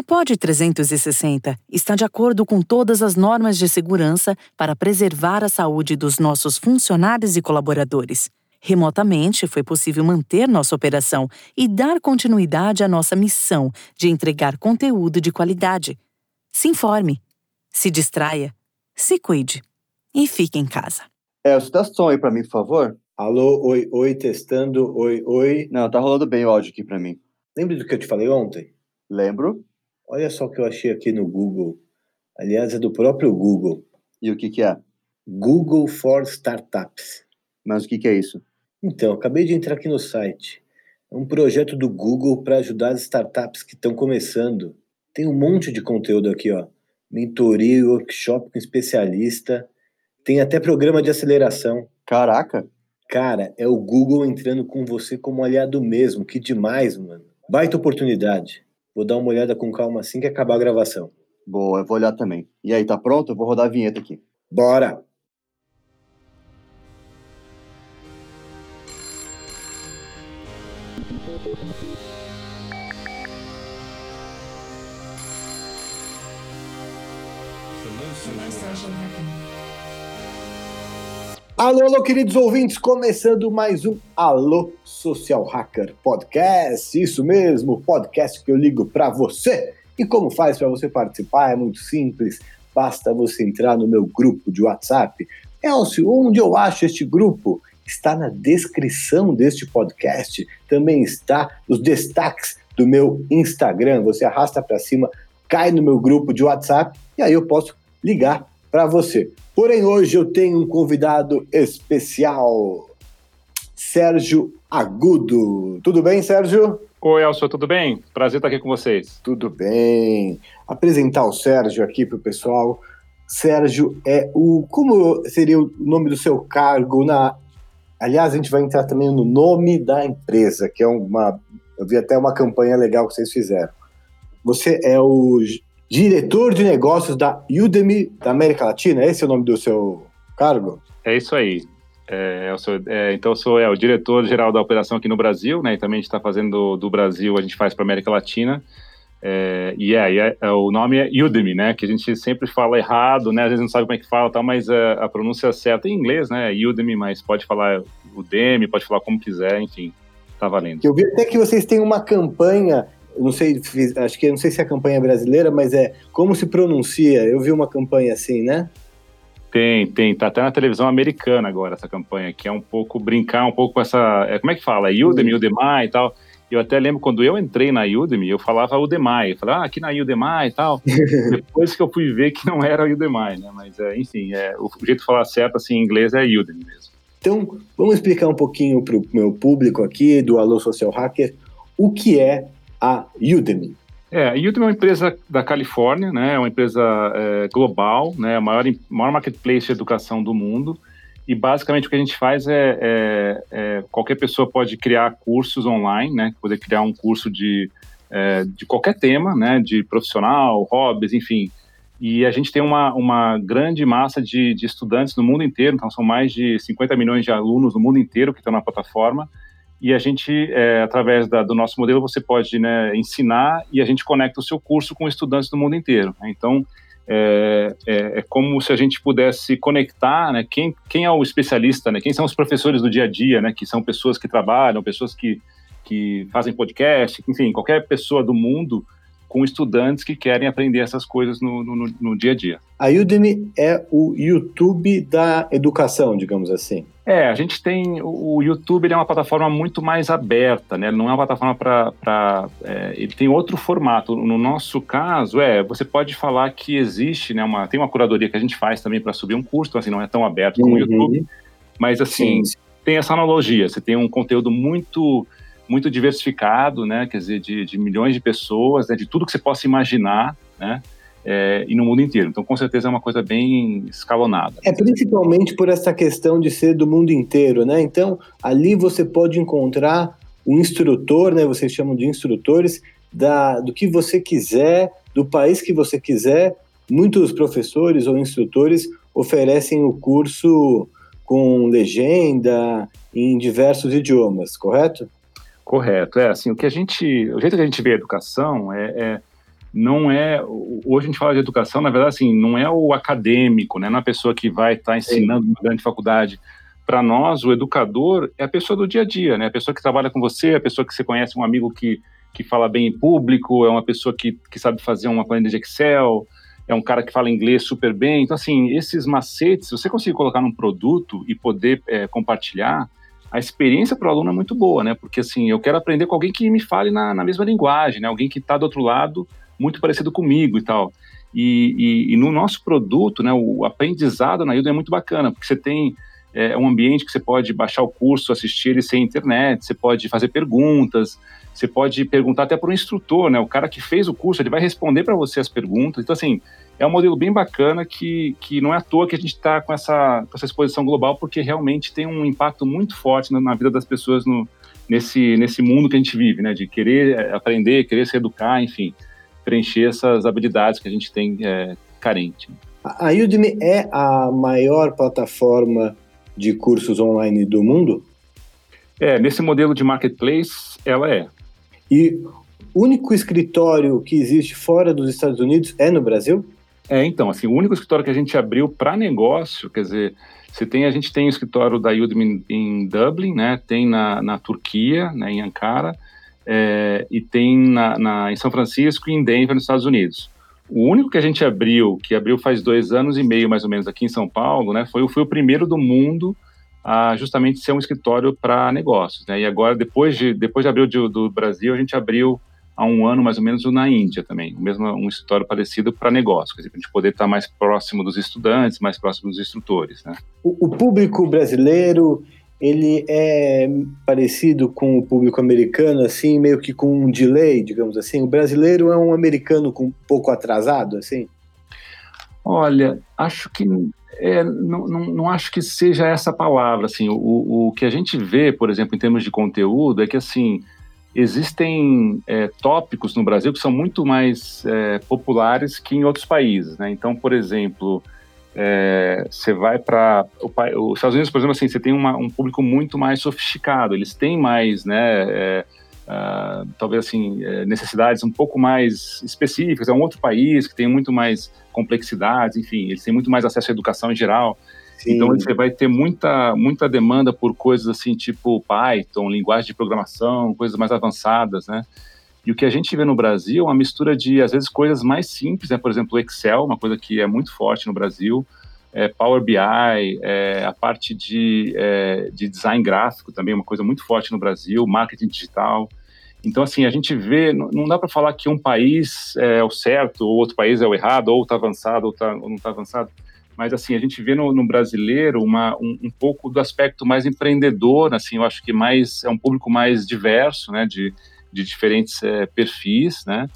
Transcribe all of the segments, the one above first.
A POD 360 está de acordo com todas as normas de segurança para preservar a saúde dos nossos funcionários e colaboradores. Remotamente, foi possível manter nossa operação e dar continuidade à nossa missão de entregar conteúdo de qualidade. Se informe, se distraia, se cuide e fique em casa. É, você dá som aí pra mim, por favor? Alô, oi, oi, testando, oi, oi. Não, tá rolando bem o áudio aqui pra mim. Lembra do que eu te falei ontem? Lembro. Olha só o que eu achei aqui no Google. Aliás, é do próprio Google. E o que que é? Google for Startups. Mas o que que é isso? Então, acabei de entrar aqui no site. É um projeto do Google para ajudar as startups que estão começando. Tem um monte de conteúdo aqui, ó. Mentoria e workshop com especialista. Tem até programa de aceleração. Caraca. Cara, é o Google entrando com você como aliado mesmo. Que demais, mano. Baita oportunidade. Vou dar uma olhada com calma assim que acabar a gravação. Boa, eu vou olhar também. E aí, tá pronto? Eu vou rodar a vinheta aqui. Bora! Alô, alô, queridos ouvintes, começando mais um Alô Social Hacker Podcast. Isso mesmo, podcast que eu ligo para você. E como faz para você participar? É muito simples. Basta você entrar no meu grupo de WhatsApp. Elcio, onde eu acho este grupo? Está na descrição deste podcast. Também está os destaques do meu Instagram. Você arrasta para cima, cai no meu grupo de WhatsApp e aí eu posso ligar para você. Porém, hoje eu tenho um convidado especial, Sérgio Agudo. Tudo bem, Sérgio? Oi, Elcio, tudo bem? Prazer estar aqui com vocês. Tudo bem. Apresentar o Sérgio aqui para o pessoal. Sérgio é o. Como seria o nome do seu cargo na. Aliás, a gente vai entrar também no nome da empresa, que é uma. Eu vi até uma campanha legal que vocês fizeram. Você é o diretor de negócios da Udemy da América Latina. Esse é o nome do seu cargo? É isso aí. É, eu sou, é, então, eu sou é, o diretor-geral da operação aqui no Brasil, né? E também a gente está fazendo do Brasil, a gente faz para a América Latina. É, e é, é, o nome é Udemy, né? Que a gente sempre fala errado, né? Às vezes não sabe como é que fala, tal, mas a, a pronúncia certa é em inglês, né? Udemy, mas pode falar Udemy, pode falar como quiser, enfim, tá valendo. Eu vi até que vocês têm uma campanha não sei, acho que não sei se é a campanha é brasileira, mas é como se pronuncia. Eu vi uma campanha assim, né? Tem, tem. Tá até na televisão americana agora essa campanha, que é um pouco brincar um pouco com essa. É, como é que fala? Udemy, Udemy e tal. Eu até lembro quando eu entrei na Udemy, eu falava Udemy. Eu falava, ah, aqui na Udemy e tal. Depois que eu fui ver que não era Udemy, né? Mas, é, enfim, é, o jeito de falar certo assim, em inglês é Udemy mesmo. Então, vamos explicar um pouquinho para o meu público aqui do Alô Social Hacker o que é a Udemy. É, a Udemy é uma empresa da Califórnia, né? É uma empresa é, global, né? A maior, maior marketplace de educação do mundo. E basicamente o que a gente faz é, é, é qualquer pessoa pode criar cursos online, né? Poder criar um curso de, é, de qualquer tema, né? De profissional, hobbies, enfim. E a gente tem uma, uma grande massa de, de estudantes no mundo inteiro, então são mais de 50 milhões de alunos no mundo inteiro que estão na plataforma e a gente, é, através da, do nosso modelo, você pode né, ensinar e a gente conecta o seu curso com estudantes do mundo inteiro. Né? Então, é, é, é, como se a gente pudesse conectar né, quem, quem é o especialista, né, quem são os professores do dia a dia, né, que são pessoas que trabalham, pessoas que, que fazem podcast, enfim, qualquer pessoa do mundo com estudantes que querem aprender essas coisas no, no, no, dia a dia. A Udemy é o YouTube da educação, digamos assim. É, a gente tem. O YouTube é uma plataforma muito mais aberta, né? Não é uma plataforma para. É, ele tem outro formato. No nosso caso, é, você pode falar que existe, né? Uma, tem uma curadoria que a gente faz também para subir um curso, assim, não é tão aberto como uhum. o YouTube. Mas, assim, Sim. tem essa analogia. Você tem um conteúdo muito muito diversificado, né? Quer dizer, de, de milhões de pessoas, né? de tudo que você possa imaginar, né? É, e no mundo inteiro. Então, com certeza é uma coisa bem escalonada. É principalmente por essa questão de ser do mundo inteiro, né? Então, ali você pode encontrar um instrutor, né? Vocês chamam de instrutores da, do que você quiser, do país que você quiser. Muitos professores ou instrutores oferecem o curso com legenda em diversos idiomas, correto? Correto. É assim, o que a gente, o jeito que a gente vê a educação é, é não é. Hoje a gente fala de educação, na verdade, assim, não é o acadêmico, né? Não é pessoa que vai estar tá ensinando uma grande faculdade. Para nós, o educador é a pessoa do dia a dia, né? A pessoa que trabalha com você, a pessoa que você conhece, um amigo que, que fala bem em público, é uma pessoa que, que sabe fazer uma planilha de Excel, é um cara que fala inglês super bem. Então, assim, esses macetes, se você conseguir colocar num produto e poder é, compartilhar, a experiência para o aluno é muito boa, né? Porque, assim, eu quero aprender com alguém que me fale na, na mesma linguagem, né? Alguém que está do outro lado muito parecido comigo e tal. E, e, e, no nosso produto, né, o aprendizado na Udemy é muito bacana, porque você tem é, um ambiente que você pode baixar o curso, assistir ele sem internet, você pode fazer perguntas, você pode perguntar até para o instrutor, né, o cara que fez o curso, ele vai responder para você as perguntas. Então, assim, é um modelo bem bacana que, que não é à toa que a gente está com essa, com essa exposição global, porque realmente tem um impacto muito forte na, na vida das pessoas no, nesse, nesse mundo que a gente vive, né, de querer é, aprender, querer se educar, enfim preencher essas habilidades que a gente tem é, carente. A Udemy é a maior plataforma de cursos online do mundo? É, nesse modelo de marketplace, ela é. E o único escritório que existe fora dos Estados Unidos é no Brasil? É, então, assim, o único escritório que a gente abriu para negócio, quer dizer, você tem, a gente tem o escritório da Udemy em Dublin, né, tem na, na Turquia, né, em Ankara, é, e tem na, na, em São Francisco e em Denver, nos Estados Unidos. O único que a gente abriu, que abriu faz dois anos e meio mais ou menos aqui em São Paulo, né, foi, foi o primeiro do mundo a justamente ser um escritório para negócios. Né? E agora, depois de, depois de abrir do, do Brasil, a gente abriu há um ano mais ou menos na Índia também, o mesmo um escritório parecido para negócios, para a gente poder estar mais próximo dos estudantes, mais próximo dos instrutores. Né? O, o público brasileiro ele é parecido com o público americano, assim, meio que com um delay, digamos assim. O brasileiro é um americano com um pouco atrasado, assim? Olha, acho que é, não, não, não, acho que seja essa palavra. Assim, o, o que a gente vê, por exemplo, em termos de conteúdo, é que assim existem é, tópicos no Brasil que são muito mais é, populares que em outros países. Né? Então, por exemplo, é, você vai para os Estados Unidos, por exemplo, assim, você tem uma, um público muito mais sofisticado, eles têm mais, né, é, uh, talvez assim, é, necessidades um pouco mais específicas, é um outro país que tem muito mais complexidades, enfim, eles têm muito mais acesso à educação em geral, Sim. então você vai ter muita, muita demanda por coisas assim, tipo Python, linguagem de programação, coisas mais avançadas, né, e o que a gente vê no Brasil é uma mistura de, às vezes, coisas mais simples, né? por exemplo, o Excel, uma coisa que é muito forte no Brasil, é, Power BI, é, a parte de, é, de design gráfico também, uma coisa muito forte no Brasil, marketing digital. Então, assim, a gente vê, não dá para falar que um país é o certo, ou outro país é o errado, ou está avançado, ou, tá, ou não está avançado, mas, assim, a gente vê no, no brasileiro uma, um, um, pouco do aspecto mais empreendedor, assim, eu acho que mais, é um público mais diverso, né, de, de diferentes é, perfis, né?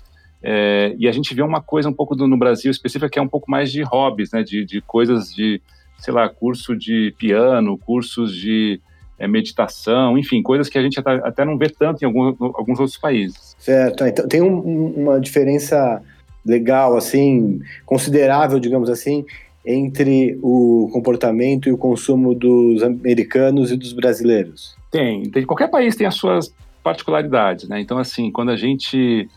É, e a gente vê uma coisa um pouco do, no Brasil específica que é um pouco mais de hobbies, né? De, de coisas de, sei lá, curso de piano, cursos de é, meditação, enfim, coisas que a gente até, até não vê tanto em alguns, alguns outros países. Certo, então tem um, uma diferença legal, assim, considerável, digamos assim, entre o comportamento e o consumo dos americanos e dos brasileiros? Tem, tem qualquer país tem as suas particularidades, né? Então, assim, quando a gente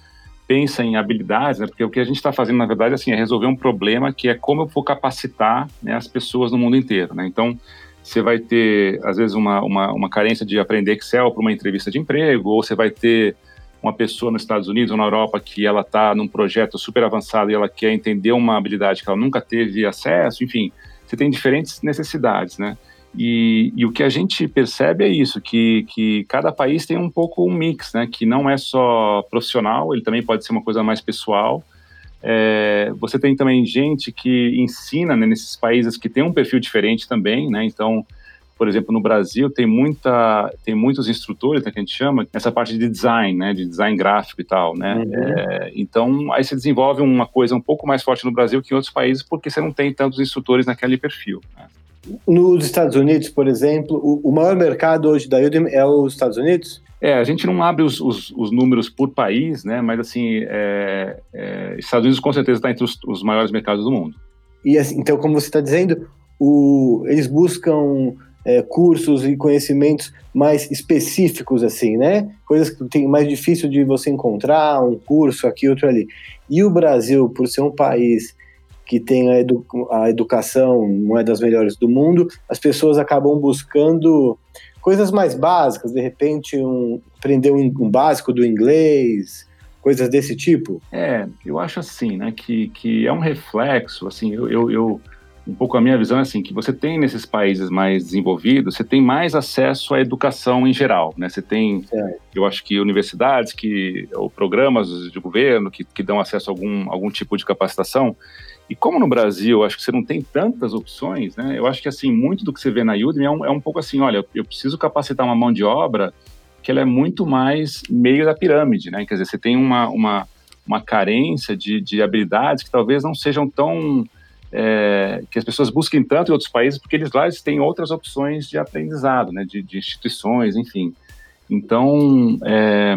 pensa em habilidades, né, porque o que a gente está fazendo, na verdade, assim, é resolver um problema que é como eu vou capacitar né, as pessoas no mundo inteiro, né? Então, você vai ter, às vezes, uma, uma, uma carência de aprender Excel para uma entrevista de emprego, ou você vai ter uma pessoa nos Estados Unidos ou na Europa que ela está num projeto super avançado e ela quer entender uma habilidade que ela nunca teve acesso, enfim, você tem diferentes necessidades, né? E, e, o que a gente percebe é isso, que, que cada país tem um pouco um mix, né? Que não é só profissional, ele também pode ser uma coisa mais pessoal. É, você tem também gente que ensina né, nesses países que tem um perfil diferente também, né? Então, por exemplo, no Brasil tem muita, tem muitos instrutores, né, que a gente chama, nessa parte de design, né? De design gráfico e tal, né? Uhum. É, então, aí se desenvolve uma coisa um pouco mais forte no Brasil que em outros países, porque você não tem tantos instrutores naquele perfil. Né? Nos Estados Unidos, por exemplo, o, o, maior mercado hoje da Udemy é os Estados Unidos? É, a gente não abre os, os, os números por país, né? Mas assim, é, é, Estados Unidos com certeza está entre os, os, maiores mercados do mundo. E assim, então, como você está dizendo, o, eles buscam é, cursos e conhecimentos mais específicos, assim, né? Coisas que tem mais difícil de você encontrar, um curso aqui, outro ali. E o Brasil, por ser um país que tem a, edu a educação, não é das melhores do mundo, as pessoas acabam buscando coisas mais básicas, de repente um, aprender um, um básico do inglês, coisas desse tipo? É, eu acho assim, né, que, que é um reflexo, assim, eu, eu, eu, um pouco a minha visão é assim, que você tem nesses países mais desenvolvidos, você tem mais acesso à educação em geral, né, você tem, é. eu acho que universidades, que, ou programas de governo que, que dão acesso a algum, algum tipo de capacitação, e como no Brasil, acho que você não tem tantas opções, né? Eu acho que assim muito do que você vê na Udemy é um, é um pouco assim, olha, eu preciso capacitar uma mão de obra que ela é muito mais meio da pirâmide, né? Quer dizer, você tem uma, uma, uma carência de, de habilidades que talvez não sejam tão é, que as pessoas busquem tanto em outros países, porque eles lá eles têm outras opções de aprendizado, né? De, de instituições, enfim. Então, é,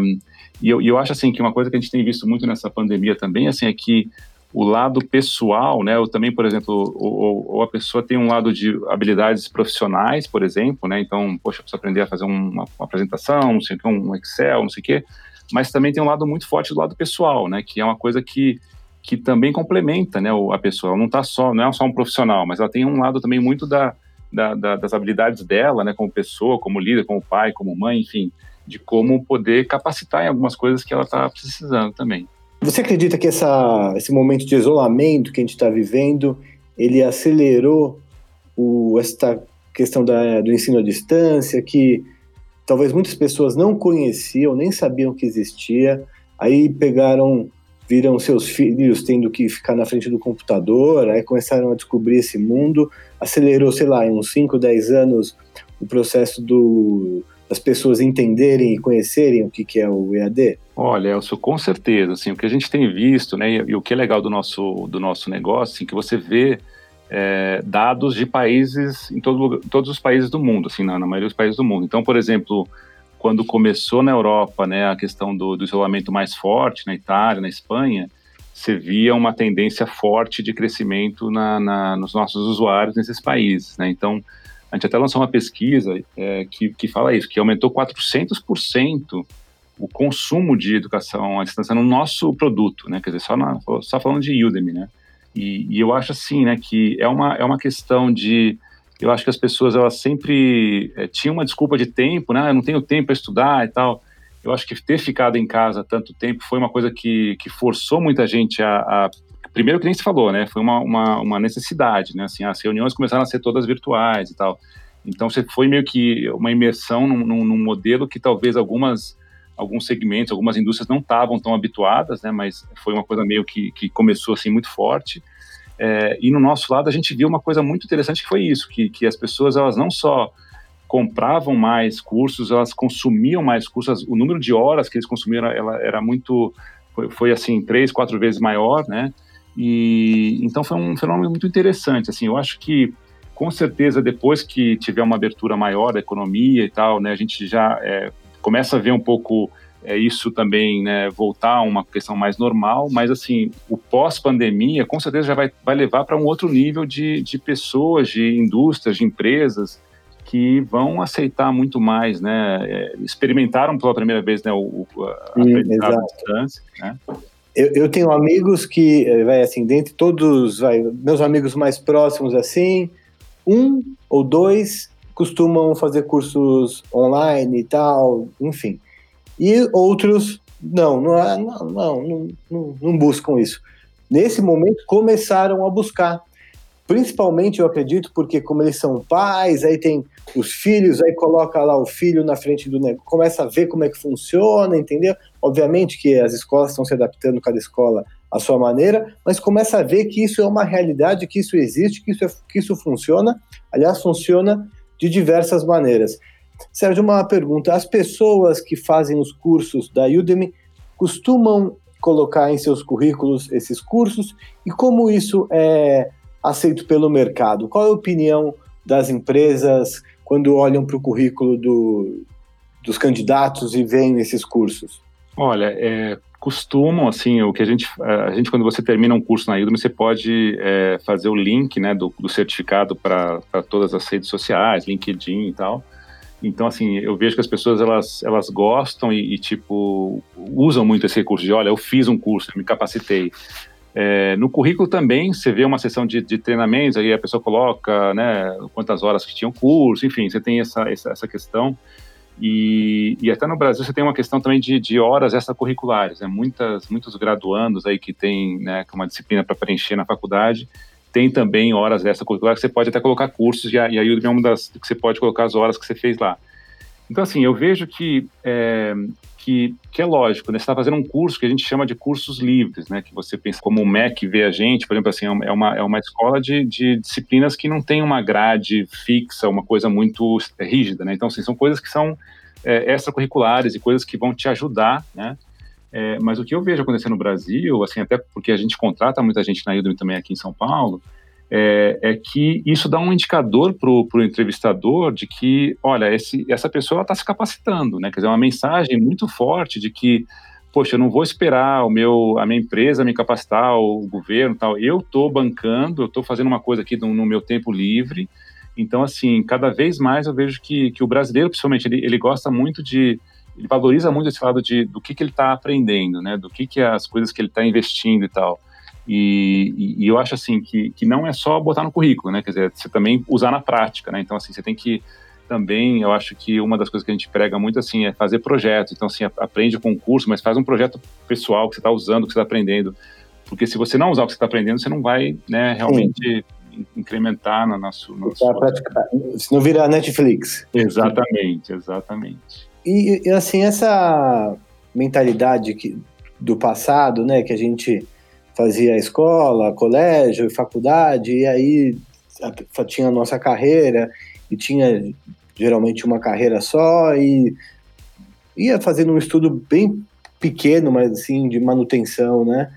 e eu, eu acho assim que uma coisa que a gente tem visto muito nessa pandemia também, assim, é que o lado pessoal, né? Ou também, por exemplo, ou, ou, a pessoa tem um lado de habilidades profissionais, por exemplo, né? Então, poxa, precisa aprender a fazer uma, uma apresentação, não sei o que, um Excel, não sei o quê. Mas também tem um lado muito forte do lado pessoal, né? Que é uma coisa que, que também complementa, né? A pessoa. Ela não tá só, não é só um profissional, mas ela tem um lado também muito da, da, da das habilidades dela, né? Como pessoa, como líder, como pai, como mãe, enfim, de como poder capacitar em algumas coisas que ela está precisando também. Você acredita que essa, esse momento de isolamento que a gente está vivendo, ele acelerou o, questão da, do ensino à distância, que talvez muitas pessoas não conheciam, nem sabiam que existia, aí pegaram, viram seus filhos tendo que ficar na frente do computador, aí começaram a descobrir esse mundo, acelerou, sei lá, em uns 5, 10 anos o processo do, das pessoas entenderem e conhecerem o que, que é o EAD? Olha, Elcio, com certeza. Assim, o que a gente tem visto, né, e, e o que é legal do nosso, do nosso negócio, assim, que você vê é, dados de países em todo, todos os países do mundo, assim, na, na, maioria dos países do mundo. Então, por exemplo, quando começou na Europa, né, a questão do, do isolamento mais forte na Itália, na Espanha, você via uma tendência forte de crescimento na, na, nos nossos usuários nesses países, né? Então, a gente até lançou uma pesquisa é, que, que fala isso, que aumentou 400% o consumo de educação à distância no nosso produto, né? Quer dizer, só, na, só falando de Udemy, né? E, e, eu acho assim, né, que é uma, é uma questão de... Eu acho que as pessoas, elas sempre é, tinham uma desculpa de tempo, né? Eu não tenho tempo para estudar e tal. Eu acho que ter ficado em casa tanto tempo foi uma coisa que, que forçou muita gente a, a primeiro que nem se falou, né? Foi uma, uma, uma, necessidade, né? Assim, as reuniões começaram a ser todas virtuais e tal. Então, você foi meio que uma imersão num, num, num modelo que talvez algumas alguns segmentos, algumas indústrias não estavam tão habituadas, né? Mas foi uma coisa meio que, que começou assim muito forte. É, e no nosso lado a gente viu uma coisa muito interessante que foi isso, que, que as pessoas elas não só compravam mais cursos, elas consumiam mais cursos, o número de horas que eles consumiram ela era muito foi, foi assim três, quatro vezes maior, né? E então foi um fenômeno muito interessante. Assim, eu acho que com certeza depois que tiver uma abertura maior da economia e tal, né, a gente já é, começa a ver um pouco é, isso também né, voltar a uma questão mais normal, mas assim, o pós-pandemia com certeza já vai, vai levar para um outro nível de, de pessoas, de indústrias, de empresas que vão aceitar muito mais, né? É, experimentaram pela primeira vez né, o, a aprendizagem à distância, né? Eu, eu, tenho amigos que, eh, vai assim, dentre todos, vai, meus amigos mais próximos, assim, um ou dois costumam fazer cursos online e tal, enfim. E outros, não, não, não, não, não, não buscam isso. Nesse momento, começaram a buscar. Principalmente, eu acredito, porque como eles são pais, aí tem os filhos, aí coloca lá o filho na frente do negócio, começa a ver como é que funciona, entendeu? Obviamente que as escolas estão se adaptando, cada escola à sua maneira, mas começa a ver que isso é uma realidade, que isso existe, que isso, é, que isso funciona. Aliás, funciona de diversas maneiras. Sérgio, uma pergunta: as pessoas que fazem os cursos da Udemy costumam colocar em seus currículos esses cursos e como isso é aceito pelo mercado? Qual é a opinião das empresas quando olham para o currículo do, dos candidatos e veem esses cursos? Olha, é, costumam, assim, o que a gente, a gente quando você termina um curso na Udemy, você pode é, fazer o link, né, do, do certificado para todas as redes sociais, LinkedIn e tal. Então, assim, eu vejo que as pessoas, elas, elas gostam e, e tipo, usam muito esse recurso de, olha, eu fiz um curso, eu me capacitei. É, no currículo também, você vê uma sessão de, de treinamentos, aí a pessoa coloca, né, quantas horas que tinha o curso, enfim, você tem essa, essa, essa questão. E, e, até no Brasil você tem uma questão também de, de horas extracurriculares, né? Muitas, muitos graduandos aí que tem né, uma disciplina para preencher na faculdade, tem também horas extracurriculares que você pode até colocar cursos, e a, e a é uma das que você pode colocar as horas que você fez lá. Então, assim, eu vejo que é, que, que, é lógico, né? Você está fazendo um curso que a gente chama de cursos livres, né? Que você pensa como o MEC vê a gente, por exemplo, assim, é uma, é uma escola de, de disciplinas que não tem uma grade fixa, uma coisa muito rígida, né? Então, assim, são coisas que são é, extracurriculares e coisas que vão te ajudar, né? É, mas o que eu vejo acontecer no Brasil, assim, até porque a gente contrata muita gente na Udemy também aqui em São Paulo, é, é que isso dá um indicador para o entrevistador de que, olha, esse, essa pessoa está se capacitando, né? Quer dizer, uma mensagem muito forte de que, poxa, eu não vou esperar o meu, a minha empresa me capacitar, o governo tal. Eu estou bancando, eu estou fazendo uma coisa aqui no, no, meu tempo livre. Então, assim, cada vez mais eu vejo que, que o brasileiro, principalmente, ele, ele gosta muito de, ele valoriza muito esse lado de do que, que ele está aprendendo, né? Do que, que é as coisas que ele está investindo e tal. E, e, e, eu acho assim que, que não é só botar no currículo, né? Quer dizer, você também usar na prática, né? Então assim, você tem que também, eu acho que uma das coisas que a gente prega muito assim é fazer projetos. Então assim, aprende o curso, mas faz um projeto pessoal que você está usando, que você está aprendendo. Porque se você não usar o que você está aprendendo, você não vai, né, realmente Sim. incrementar no nosso, no nosso... Se não virar Netflix. Exatamente, exatamente. E, e assim, essa mentalidade que, do passado, né, que a gente fazia escola, colégio faculdade, e aí tinha a nossa carreira, e tinha geralmente uma carreira só, e ia fazendo um estudo bem pequeno, mas assim, de manutenção, né?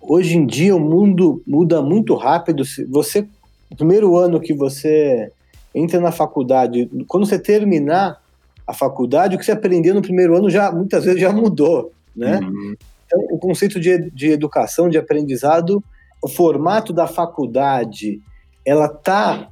Hoje em dia o mundo muda muito rápido. Você, no primeiro ano que você entra na faculdade, quando você terminar a faculdade, o que você aprendeu no primeiro ano já muitas vezes já mudou, né? Uhum. Então, o conceito de, de educação, de aprendizado, o formato da faculdade, ela está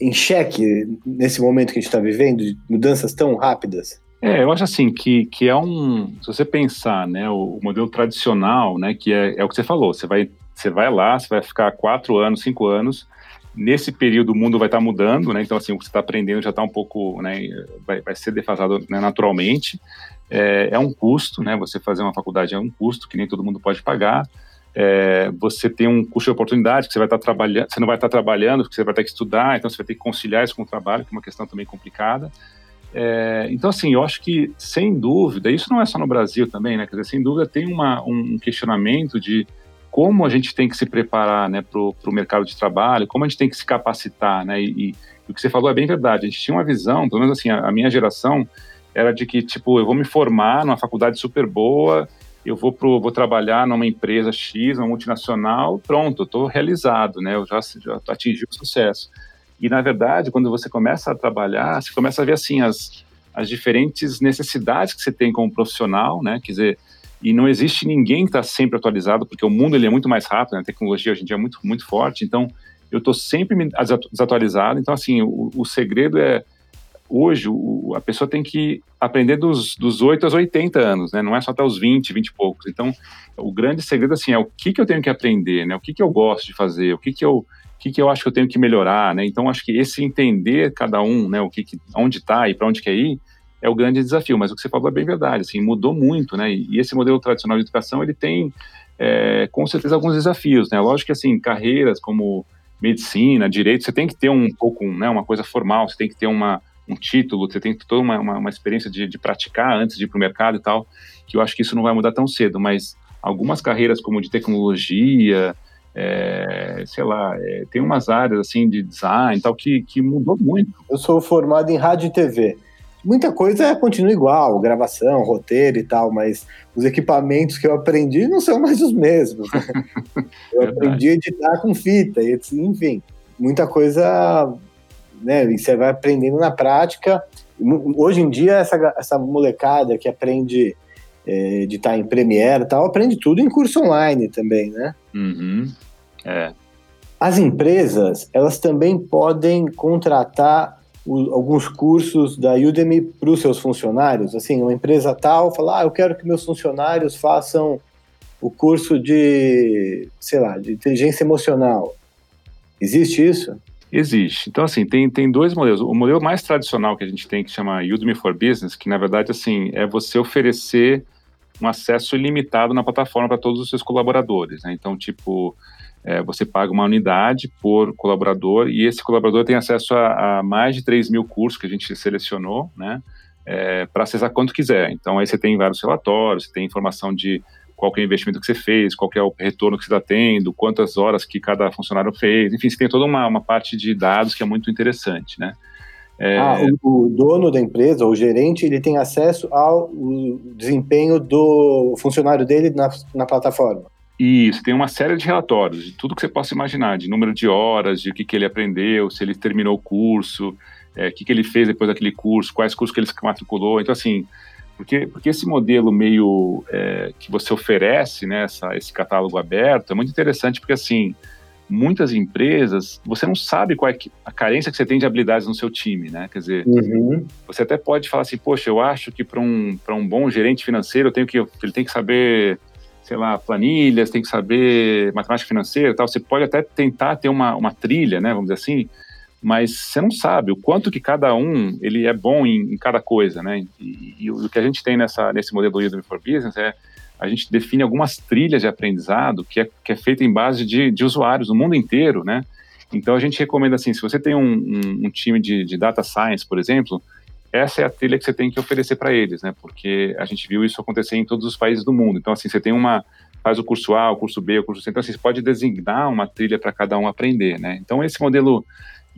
em xeque nesse momento que a gente está vivendo, de mudanças tão rápidas? É, eu acho assim que, que é um. Se você pensar, né, o, o modelo tradicional, né, que é, é o que você falou, você vai, você vai lá, você vai ficar quatro anos, cinco anos, nesse período o mundo vai estar tá mudando, né? Então assim o que você está aprendendo já está um pouco, né? Vai, vai ser defasado né, naturalmente é, é, um custo, né? Você fazer uma faculdade é um custo que nem todo mundo pode pagar. É, você tem um custo de oportunidade que você vai estar trabalhando, você não vai estar trabalhando, porque você vai ter que estudar, então você vai ter que conciliar isso com o trabalho, que é uma questão também complicada. É, então, assim, eu acho que, sem dúvida, isso não é só no Brasil também, né? Quer dizer, sem dúvida tem uma, um questionamento de como a gente tem que se preparar né, para o mercado de trabalho, como a gente tem que se capacitar, né? E, e, o que você falou é bem verdade. A gente tinha uma visão, pelo menos assim, a, a minha geração, era de que, tipo, eu vou me formar numa faculdade super boa, eu vou, pro, vou trabalhar numa empresa X, uma multinacional, pronto, eu estou realizado, né? Eu já, já atingi o sucesso. E, na verdade, quando você começa a trabalhar, você começa a ver, assim, as, as diferentes necessidades que você tem como profissional, né? Quer dizer, e não existe ninguém que está sempre atualizado, porque o mundo ele é muito mais rápido, né? a tecnologia hoje em dia é muito, muito forte, então eu estou sempre desatualizado. Então, assim, o, o segredo é hoje o, a pessoa tem que aprender dos, dos 8 aos 80 anos, né? Não é só até os 20, 20 e poucos. Então, o grande segredo, assim, é o que, que eu tenho que aprender, né? O que, que eu gosto de fazer, o que, que eu o que, que eu acho que eu tenho que melhorar, né? Então, acho que esse entender cada um, né? O que, que onde está e para onde quer ir, é o grande desafio. Mas o que você falou é bem verdade, assim, mudou muito, né? E, esse modelo tradicional de educação, ele tem, é, com certeza, alguns desafios, né? Lógico que, assim, carreiras como medicina, direito, você tem que ter um pouco, né? Uma coisa formal, você tem que ter uma um título, você tem toda uma, uma, uma experiência de, de, praticar antes de ir para o mercado e tal, que eu acho que isso não vai mudar tão cedo, mas algumas carreiras como de tecnologia, é, sei lá, é, tem umas áreas assim de design tal que, que mudou muito. Eu sou formado em rádio e TV. Muita coisa continua igual, gravação, roteiro e tal, mas os equipamentos que eu aprendi não são mais os mesmos. Né? Eu aprendi a editar com fita, enfim. Muita coisa né? E você vai aprendendo na prática. Hoje em dia, essa, essa molecada que aprende é, editar em Premiere e tal, aprende tudo em curso online também, né? Uhum. É. As empresas, elas também podem contratar o, alguns cursos da Udemy para os seus funcionários. Assim, uma empresa tal fala, ah, eu quero que meus funcionários façam o curso de, sei lá, de inteligência emocional. Existe isso? Existe. Então, assim, tem, tem dois modelos. O modelo mais tradicional que a gente tem, que chama Udemy for Business, que na verdade, assim, é você oferecer um acesso ilimitado na plataforma para todos os seus colaboradores. Né? Então, tipo, é, você paga uma unidade por colaborador e esse colaborador tem acesso a, a mais de 3 mil cursos que a gente selecionou, né? É, para acessar quanto quiser. Então, aí você tem vários relatórios, você tem informação de qual é o investimento que você fez, qual é o retorno que você está tendo, quantas horas que cada funcionário fez, enfim, você tem toda uma, uma parte de dados que é muito interessante, né? É... Ah, o, o, dono da empresa, o gerente, ele tem acesso ao desempenho do funcionário dele na, na plataforma. Isso, tem uma série de relatórios, de tudo que você possa imaginar, de número de horas, de o que, que ele aprendeu, se ele terminou o curso, é, o que, que ele fez depois daquele curso, quais cursos que ele se matriculou. Então, assim, porque, porque esse modelo meio é, que você oferece, né, essa, esse catálogo aberto, é muito interessante porque, assim, muitas empresas, você não sabe qual é a carência que você tem de habilidades no seu time, né? Quer dizer, uhum. você até pode falar assim, poxa, eu acho que para um, um bom gerente financeiro, eu tenho que, ele tem que saber sei lá, planilhas, tem que saber matemática financeira e tal. Você pode até tentar ter uma, uma trilha, né, vamos dizer assim, mas você não sabe o quanto que cada um ele é bom em, em cada coisa, né? E, e, o que a gente tem nessa, nesse modelo Udemy for Business é a gente define algumas trilhas de aprendizado que é, que é feita em base de, de usuários no mundo inteiro, né? Então a gente recomenda assim, se você tem um, um, um time de, de data science, por exemplo, essa é a trilha que você tem que oferecer para eles, né? Porque a gente viu isso acontecer em todos os países do mundo. Então, assim, você tem uma faz o curso A, o curso B, o curso C. Então, assim, você pode designar uma trilha para cada um aprender, né? Então, esse modelo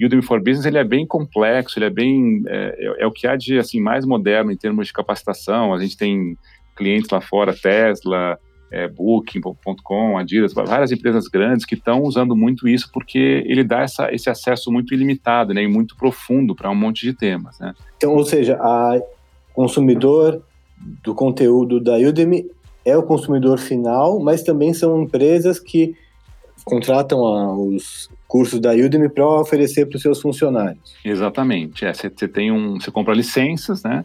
Udemy for Business ele é bem complexo, ele é bem é, é, é o que há de assim mais moderno em termos de capacitação. A gente tem clientes lá fora, Tesla, é, Booking.com, Adidas, várias empresas grandes que estão usando muito isso porque ele dá essa, esse acesso muito ilimitado né, e muito profundo para um monte de temas. Né? Então, ou seja, a consumidor do conteúdo da Udemy é o consumidor final, mas também são empresas que contratam a, os cursos da Udemy para oferecer para os seus funcionários. Exatamente. Você é, tem um, você compra licenças, né?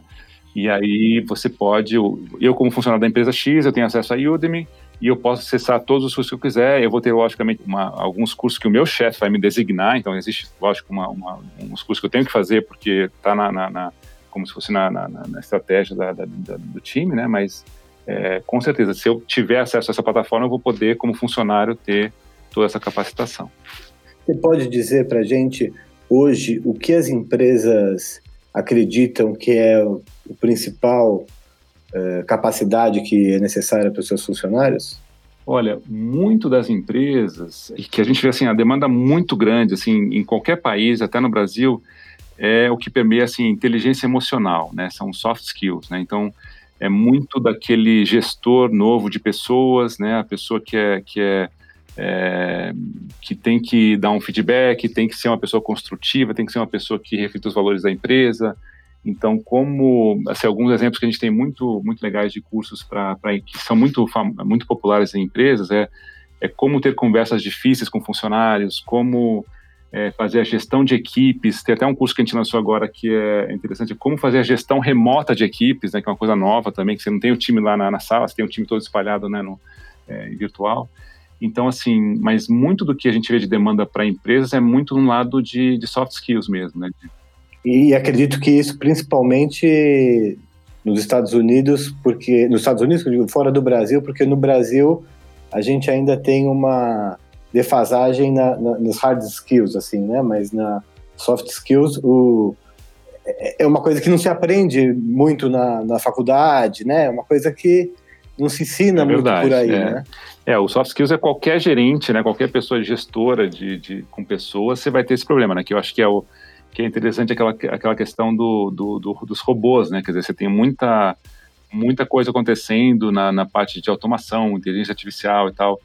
E aí você pode, eu como funcionário da empresa X, eu tenho acesso a Udemy e eu posso acessar todos os cursos que eu quiser. Eu vou ter, logicamente, uma, alguns cursos que o meu chefe vai me designar. Então, existe, lógico, uma, uma, uns cursos que eu tenho que fazer porque está na, na, na, como se fosse na, na estratégia da, da, da, do time, né? Mas, é, com certeza, se eu tiver acesso a essa plataforma, eu vou poder, como funcionário, ter toda essa capacitação. Você pode dizer para a gente, hoje, o que as empresas acreditam que é o principal eh, capacidade que é necessária para os seus funcionários? Olha, muito das empresas, que a gente vê assim, a demanda muito grande, assim, em qualquer país, até no Brasil, é o que permeia, assim, inteligência emocional, né? São soft skills, né? Então, é muito daquele gestor novo de pessoas, né? A pessoa que é, que é é, que tem que dar um feedback, tem que ser uma pessoa construtiva, tem que ser uma pessoa que reflita os valores da empresa. Então, como assim, alguns exemplos que a gente tem muito muito legais de cursos para que são muito muito populares em empresas é é como ter conversas difíceis com funcionários, como é, fazer a gestão de equipes. Tem até um curso que a gente lançou agora que é interessante, como fazer a gestão remota de equipes, né, que é uma coisa nova também, que você não tem o time lá na, na sala, você tem o time todo espalhado né, no é, virtual. Então, assim, mas muito do que a gente vê de demanda para empresas é muito no lado de, de soft skills mesmo, né? E acredito que isso principalmente nos Estados Unidos, porque nos Estados Unidos, fora do Brasil, porque no Brasil a gente ainda tem uma defasagem na, na, nos hard skills, assim, né? Mas na soft skills, o, é, é uma coisa que não se aprende muito na, na faculdade, né? É uma coisa que não se ensina é muito por aí, é. né? É, o soft skills é qualquer gerente, né? Qualquer pessoa gestora de, de, com pessoas, você vai ter esse problema, né? Que eu acho que é o que é interessante aquela, aquela questão do, do, do, dos robôs, né? Quer dizer, você tem muita muita coisa acontecendo na, na parte de automação, inteligência artificial e tal.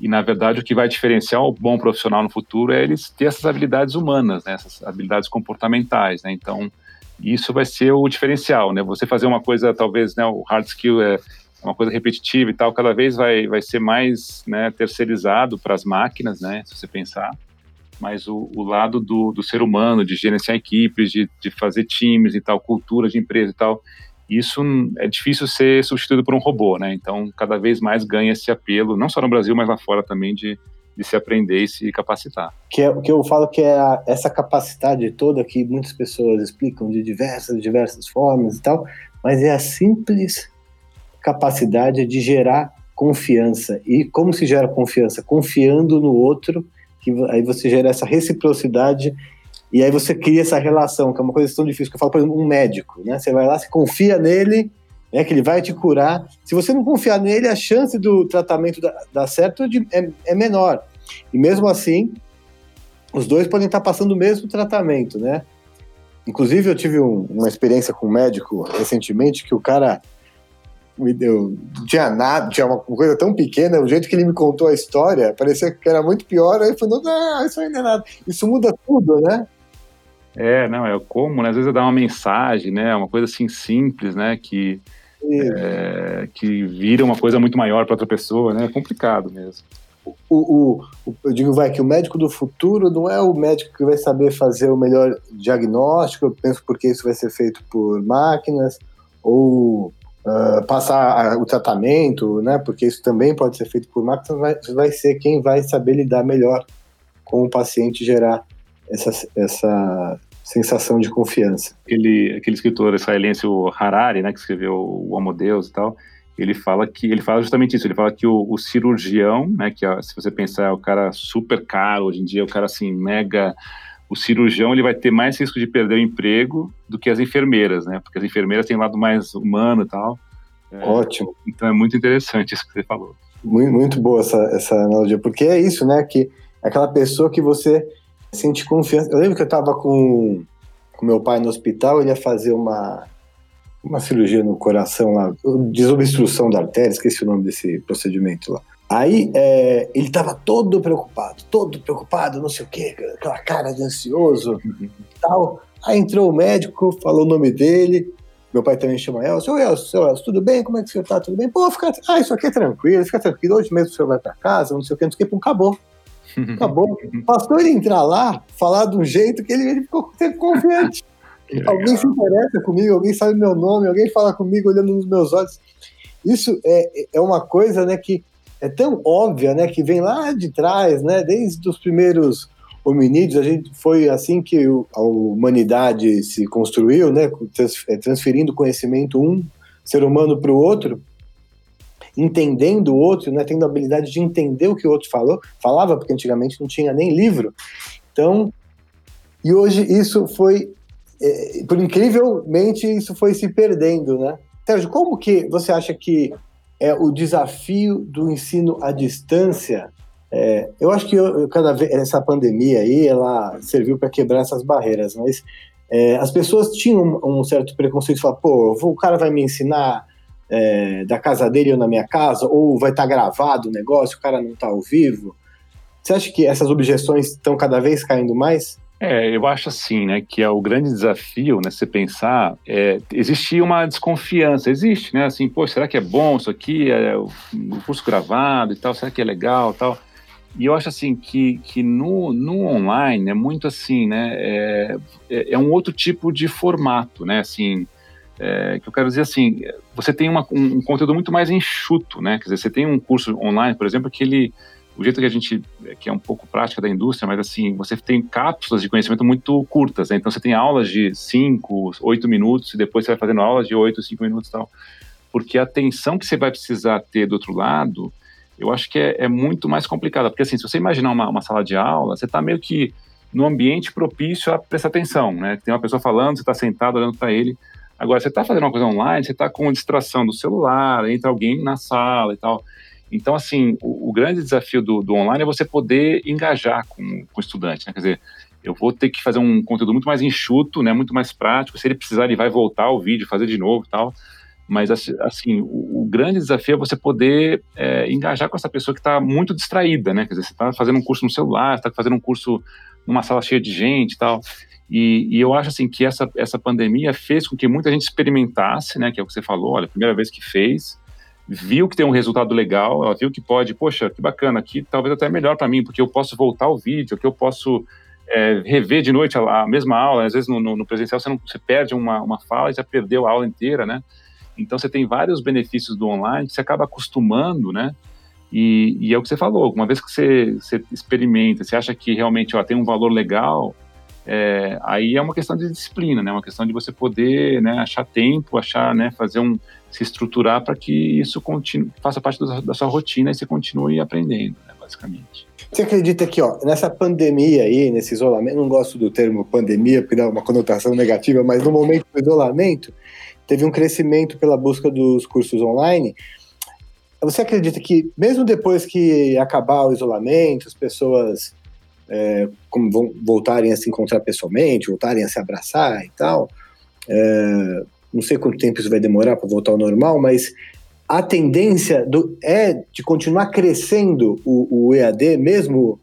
E na verdade o que vai diferenciar o bom profissional no futuro é eles ter essas habilidades humanas, né? Essas habilidades comportamentais, né? Então isso vai ser o diferencial, né? Você fazer uma coisa, talvez, né? O hard skill é uma coisa repetitiva e tal, cada vez vai, vai ser mais né, terceirizado para as máquinas, né, se você pensar. Mas o, o lado do, do, ser humano, de gerenciar equipes, de, de fazer times e tal, cultura de empresa e tal, isso é difícil ser substituído por um robô, né? Então, cada vez mais ganha esse apelo, não só no Brasil, mas lá fora também, de, de se aprender e se capacitar. Que é o que eu falo que é a, essa capacidade toda que muitas pessoas explicam de diversas, diversas formas e tal, mas é a simples capacidade de gerar confiança. E como se gera confiança? Confiando no outro, que aí você gera essa reciprocidade e aí você cria essa relação, que é uma coisa tão difícil. Que eu falo, por exemplo, um médico, né? Você vai lá, você confia nele, né, que ele vai te curar. Se você não confiar nele, a chance do tratamento dar, dar certo é, é menor. E mesmo assim, os dois podem estar passando o mesmo tratamento, né? Inclusive, eu tive um, uma experiência com um médico recentemente que o cara me deu. Não tinha nada, tinha uma coisa tão pequena, o jeito que ele me contou a história, parecia que era muito pior, aí falou: não, isso ainda é nada. Isso muda tudo, né? É, não, é como, né? Às vezes dá uma mensagem, né? Uma coisa assim simples, né? Que, é, que vira uma coisa muito maior para outra pessoa, né? É complicado mesmo. O, o, o, eu digo, vai, que o médico do futuro não é o médico que vai saber fazer o melhor diagnóstico, eu penso porque isso vai ser feito por máquinas, ou uh, passar o tratamento, né? Porque isso também pode ser feito por máquinas, vai, vai ser quem vai saber lidar melhor com o paciente gerar essa, essa sensação de confiança. Aquele, aquele escritor israelense, o Harari, né, que escreveu o Homo Deus e tal, ele fala que ele fala justamente isso. Ele fala que o, o cirurgião, né, que se você pensar é o cara super caro hoje em dia, o cara assim mega o cirurgião ele vai ter mais risco de perder o emprego do que as enfermeiras, né? Porque as enfermeiras têm um lado mais humano e tal. É, Ótimo. Então é muito interessante isso que você falou. Muito, muito boa essa, essa analogia, porque é isso, né? Que aquela pessoa que você sente confiança. Eu lembro que eu estava com, com meu pai no hospital, ele ia fazer uma, uma cirurgia no coração lá, desobstrução da artéria, esqueci o nome desse procedimento lá. Aí é, ele estava todo preocupado, todo preocupado, não sei o quê, aquela cara de ansioso tal. Aí entrou o médico, falou o nome dele. Meu pai também chama Elcio. Ô Elcio, seu Elcio, tudo bem? Como é que você tá? Tudo bem? Pô, fica... Ah, isso aqui é tranquilo, fica tranquilo. Hoje mesmo o senhor vai para casa, não sei o quê, não sei o quê. Acabou. Acabou. Bastou ele entrar lá, falar de um jeito que ele, ele ficou sempre confiante. alguém se interessa comigo, alguém sabe meu nome, alguém fala comigo olhando nos meus olhos. Isso é, é uma coisa né, que é tão óbvia, né, que vem lá de trás, né, desde os primeiros hominídeos, a gente foi assim que a humanidade se construiu, né, é, transferindo conhecimento um ser humano para o outro, entendendo o outro, né, tendo a habilidade de entender o que o outro falou, falava porque antigamente não tinha nem livro. Então, e hoje isso foi, é, por incrivelmente, isso foi se perdendo, né? Sérgio, como que você acha que é o desafio do ensino à distância. É, eu acho que eu, cada vez essa pandemia aí ela serviu para quebrar essas barreiras, mas é, as pessoas tinham um, um certo preconceito falar, pô, o cara vai me ensinar é, da casa dele ou na minha casa, ou vai estar tá gravado o negócio, o cara não está ao vivo. Você acha que essas objeções estão cada vez caindo mais? É, eu acho assim, né, que é o grande desafio, né, você pensar, é, existia uma desconfiança, existe, né, assim, pô, será que é bom isso aqui, é, o, o curso gravado e tal, será que é legal tal? E eu acho assim que, que no, no online é muito assim, né, é, é, é um outro tipo de formato, né, assim, é, que eu quero dizer assim, você tem uma, um, um conteúdo muito mais enxuto, né, quer dizer, você tem um curso online, por exemplo, que ele o jeito que a gente, que é um pouco prática da indústria, mas assim, você tem cápsulas de conhecimento muito curtas, né? Então você tem aulas de 5, 8 minutos e depois você vai fazendo aulas de 8, 5 minutos e tal. Porque a atenção que você vai precisar ter do outro lado, eu acho que é, é muito mais complicada. Porque assim, se você imaginar uma, uma sala de aula, você está meio que no ambiente propício a prestar atenção, né? Tem uma pessoa falando, você está sentado olhando para ele. Agora, você está fazendo uma coisa online, você está com distração do celular, entra alguém na sala e tal. Então, assim, o, o grande desafio do, do, online é você poder engajar com, com o estudante, né? Quer dizer, eu vou ter que fazer um conteúdo muito mais enxuto, né? Muito mais prático. Se ele precisar, ele vai voltar o vídeo, fazer de novo e tal. Mas, assim, o, o grande desafio é você poder é, engajar com essa pessoa que está muito distraída, né? Quer dizer, você está fazendo um curso no celular, está fazendo um curso numa sala cheia de gente e tal. E, e, eu acho assim que essa, essa pandemia fez com que muita gente experimentasse, né? Que é o que você falou, olha, a primeira vez que fez, viu que tem um resultado legal, ela viu que pode, poxa, que bacana, aqui talvez até melhor para mim, porque eu posso voltar ao vídeo, que eu posso é, rever de noite a, a, mesma aula, às vezes no, no, no presencial você, não, você perde uma, uma fala e já perdeu a aula inteira, né? Então você tem vários benefícios do online que você acaba acostumando, né? E, e é o que você falou, uma vez que você, você experimenta, você acha que realmente ó, tem um valor legal, é, aí é uma questão de disciplina, né? Uma questão de você poder né, achar tempo, achar, né, fazer um se estruturar para que isso continue, faça parte da, da sua rotina e você continue aprendendo, né, basicamente. Você acredita que, ó, nessa pandemia aí, nesse isolamento, não gosto do termo pandemia porque dá uma conotação negativa, mas no momento do isolamento, teve um crescimento pela busca dos cursos online. Você acredita que, mesmo depois que acabar o isolamento, as pessoas é, como vão voltarem a se encontrar pessoalmente, voltarem a se abraçar e tal. É, não sei quanto tempo isso vai demorar para voltar ao normal, mas a tendência do, é de continuar crescendo o, o, EAD, mesmo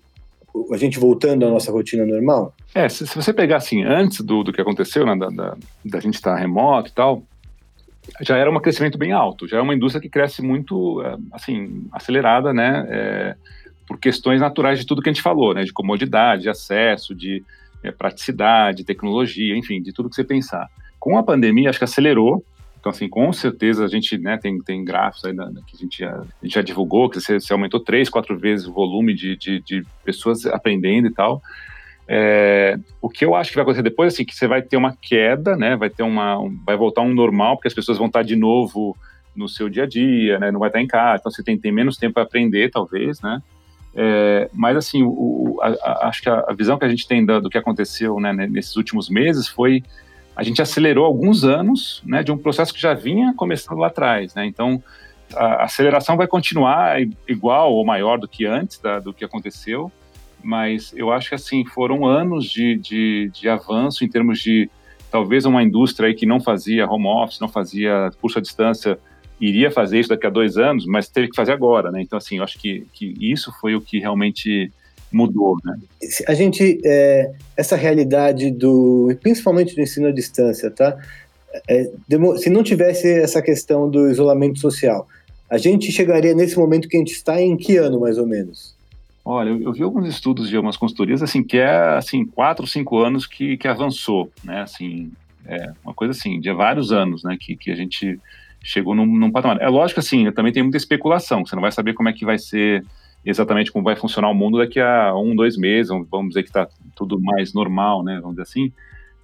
a gente voltando à nossa rotina normal? É, se, se você pegar assim, antes do, do que aconteceu, né, da, da, da gente estar remoto e tal, já era um crescimento bem alto, já é uma indústria que cresce muito, é, assim, acelerada, né, é, por questões naturais de tudo que a gente falou, né? De comodidade, de acesso, de é, praticidade, tecnologia, enfim, de tudo que você pensar. Com a pandemia, acho que acelerou. Então, assim, com certeza a gente né, tem, tem gráficos aí que a gente, já, a gente já divulgou, que você, você aumentou três, quatro vezes o volume de, de, de pessoas aprendendo e tal. É, o que eu acho que vai acontecer depois, assim, que você vai ter uma queda, né? Vai ter uma, um, vai voltar um normal, porque as pessoas vão estar de novo no seu dia a dia, né? Não vai estar em casa, então você tem, tem menos tempo para aprender, talvez, né? É, mas, assim, o, a, a, acho que a, visão que a gente tem do, do que aconteceu né, nesses últimos meses foi a gente acelerou alguns anos né, de um processo que já vinha começando lá atrás. Né? Então, a aceleração vai continuar igual ou maior do que antes da, do que aconteceu, mas eu acho que assim foram anos de, de, de, avanço em termos de talvez uma indústria que não fazia home office, não fazia curso à distância, iria fazer isso daqui a dois anos, mas teve que fazer agora, né? Então, assim, eu acho que, que isso foi o que realmente mudou, né? A gente, é, essa realidade do, principalmente do ensino à distância, tá? É, se não tivesse essa questão do isolamento social, a gente chegaria nesse momento que a gente está em que ano, mais ou menos? Olha, eu, eu vi alguns estudos de algumas consultorias, assim, que é, assim, quatro, cinco anos que, que avançou, né? Assim, é uma coisa assim, de vários anos, né? Que, que a gente chegou num, num patamar. É lógico assim, também tem muita especulação, você não vai saber como é que vai ser exatamente como vai funcionar o mundo daqui a um, dois meses, vamos dizer que está tudo mais normal, né, vamos dizer assim,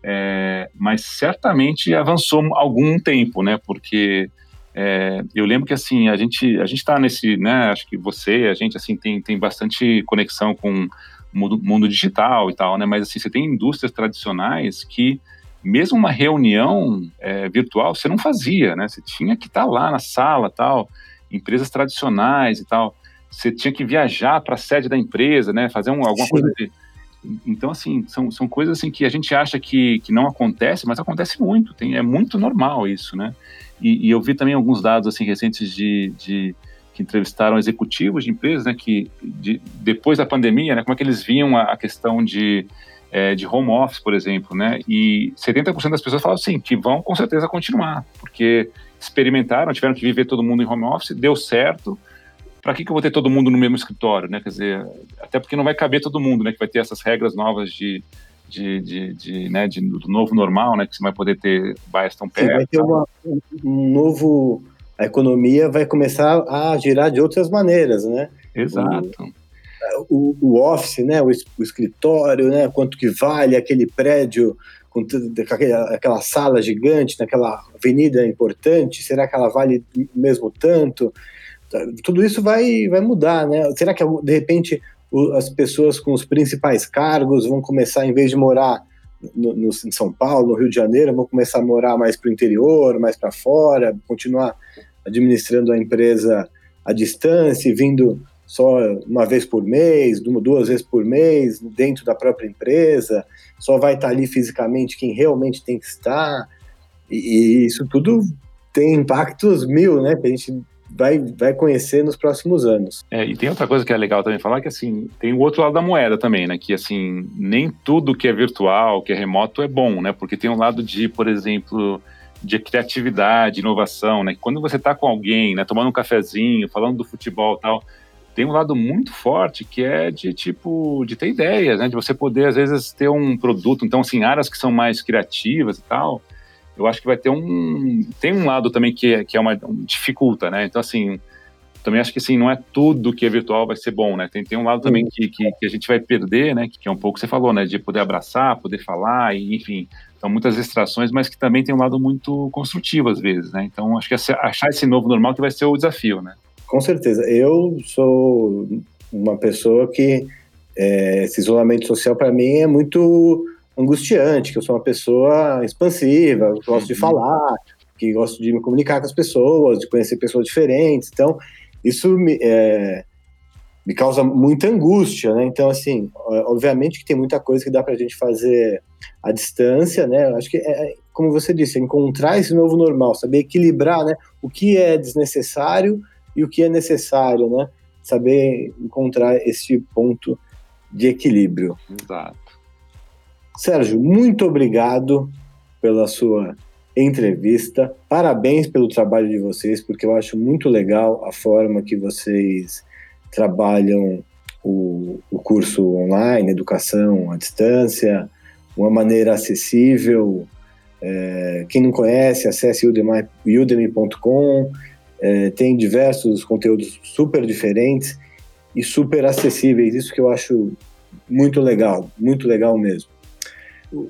é, mas certamente avançou algum tempo, né, porque é, eu lembro que assim a gente a está nesse, né, acho que você, a gente assim tem, tem bastante conexão com o mundo, mundo digital e tal, né, mas assim você tem indústrias tradicionais que mesmo uma reunião é, virtual você não fazia, né? Você tinha que estar tá lá na sala, tal, empresas tradicionais e tal. Você tinha que viajar para a sede da empresa, né? Fazer um, alguma Sim. coisa de... Então, assim, são, são coisas assim que a gente acha que, que não acontece, mas acontece muito. Tem, é muito normal isso, né? E, e eu vi também alguns dados assim recentes de, de que entrevistaram executivos de empresas, né? Que de, depois da pandemia, né? Como é que eles viam a, a questão de é, de home office, por exemplo, né? E 70% das pessoas falam assim, que vão com certeza continuar, porque experimentaram, tiveram que viver todo mundo em home office, deu certo. Para que, que eu vou ter todo mundo no mesmo escritório, né? Quer dizer, até porque não vai caber todo mundo, né? Que vai ter essas regras novas de, de, de, de, né, de, do novo normal, né, que você vai poder ter bairros tão perto. Sim, vai ter uma, um novo... A economia vai começar a girar de outras maneiras, né? Exato o, o office, né, o, o, escritório, né, quanto que vale aquele prédio com aquela, aquela sala gigante naquela avenida importante, será que ela vale mesmo tanto? Tudo isso vai, vai mudar, né? Será que de repente as pessoas com os principais cargos vão começar, em vez de morar no, no, em São Paulo, no Rio de Janeiro, vão começar a morar mais para o interior, mais para fora, continuar administrando a empresa à distância, vindo só uma vez por mês, duas vezes por mês, dentro da própria empresa, só vai estar ali fisicamente quem realmente tem que estar. E, e isso tudo tem impactos mil, né? Que a gente vai, vai conhecer nos próximos anos. É, e tem outra coisa que é legal também falar, que assim, tem o outro lado da moeda também, né? Que assim, nem tudo que é virtual, que é remoto é bom, né? Porque tem um lado de, por exemplo, de criatividade, inovação, né? Quando você está com alguém, né, tomando um cafezinho, falando do futebol tal, tem um lado muito forte que é de tipo de ter ideias, né? De você poder às vezes ter um produto, então assim áreas que são mais criativas e tal. Eu acho que vai ter um tem um lado também que é, que é uma um, dificulta, né? Então assim também acho que assim não é tudo que é virtual vai ser bom, né? Tem, tem um lado também que, que, que a gente vai perder, né? Que é um pouco que você falou, né? De poder abraçar, poder falar e enfim então, muitas distrações, mas que também tem um lado muito construtivo às vezes, né? Então, acho que achar esse novo normal que vai ser o desafio, né? Com certeza. Eu sou uma pessoa que é, esse isolamento social para mim é muito angustiante, que eu sou uma pessoa expansiva, gosto uhum. de falar, que gosto de me comunicar com as pessoas, de conhecer pessoas diferentes. Então, isso me, é, me causa muita angústia, né? Então, assim, obviamente que tem muita coisa que dá para a gente fazer à distância, né? Acho que, é, é, como você disse, encontrar esse novo normal, saber equilibrar, né? O que é desnecessário e o que é necessário, né? Saber encontrar esse ponto de equilíbrio. Exato. Sérgio, muito obrigado pela sua entrevista. Parabéns pelo trabalho de vocês, porque eu acho muito legal a forma que vocês trabalham o, o curso online, educação à distância, uma maneira acessível. É, quem não conhece, acesse udemy.com. É, tem diversos conteúdos super diferentes e super acessíveis. Isso que eu acho muito legal, muito legal mesmo.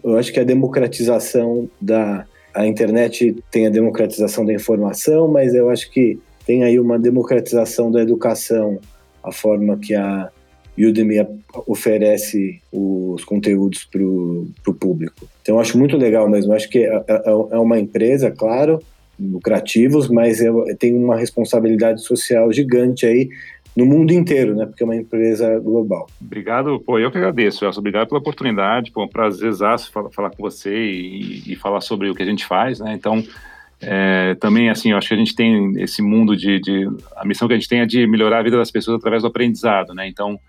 Eu acho que a democratização da a internet tem a democratização da informação, mas eu acho que tem aí uma democratização da educação a forma que a Udemy oferece os conteúdos para o público. Então, eu acho muito legal mesmo. Eu acho que é, é, é, uma empresa, claro, lucrativos, mas é, tem uma responsabilidade social gigante aí no mundo inteiro, né? Porque é uma empresa global. Obrigado, pô, eu que agradeço, Elcio. Obrigado pela oportunidade, pô, um prazerzaço falar, falar com você e, e, falar sobre o que a gente faz, né? Então, é, também, assim, eu acho que a gente tem esse mundo de, de, A missão que a gente tem é de melhorar a vida das pessoas através do aprendizado, né? Então,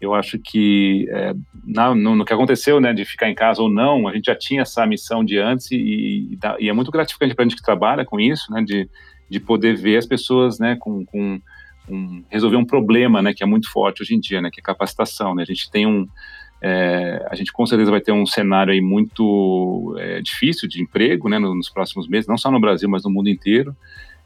eu acho que é, na, no, no, que aconteceu, né, de ficar em casa ou não, a gente já tinha essa missão de antes e, e, e é muito gratificante para a gente que trabalha com isso, né, de, de poder ver as pessoas, né, com, com um, resolver um problema, né, que é muito forte hoje em dia, né, que é capacitação, né, a gente tem um, é, a gente com certeza vai ter um cenário aí muito é, difícil de emprego, né, nos próximos meses, não só no Brasil, mas no mundo inteiro.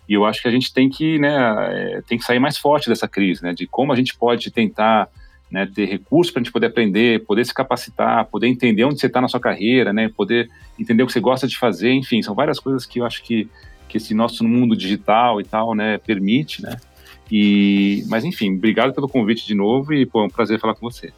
E eu acho que a gente tem que, né, é, tem que sair mais forte dessa crise, né, de como a gente pode tentar né, ter recursos para a gente poder aprender, poder se capacitar, poder entender onde você está na sua carreira, né, poder entender o que você gosta de fazer, enfim, são várias coisas que eu acho que, que esse nosso mundo digital e tal, né, permite, né, e, mas enfim, obrigado pelo convite de novo e pô, é um prazer falar com você.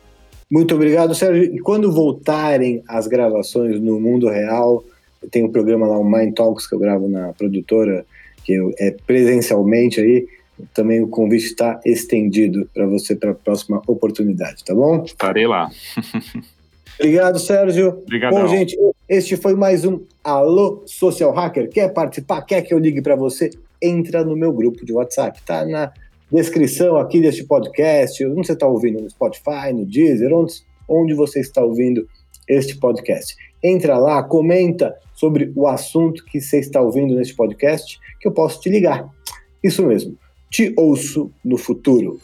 Muito obrigado, Sérgio. E quando voltarem as gravações no mundo real, tem um programa lá, o Mind Talks, que eu gravo na produtora, que é presencialmente aí, também o convite está estendido para você para a próxima oportunidade, tá bom? Estarei lá. Obrigado, Sérgio. Obrigado. Bom, gente, este foi mais um Alô Social Hacker. Quer participar? Quer que eu ligue para você? Entra no meu grupo de WhatsApp. Tá na descrição aqui deste podcast, onde você está ouvindo, no Spotify, no Deezer, onde, onde você está ouvindo este podcast. Entra lá, comenta sobre o assunto que você está ouvindo neste podcast, que eu posso te ligar. Isso mesmo, te ouço no futuro.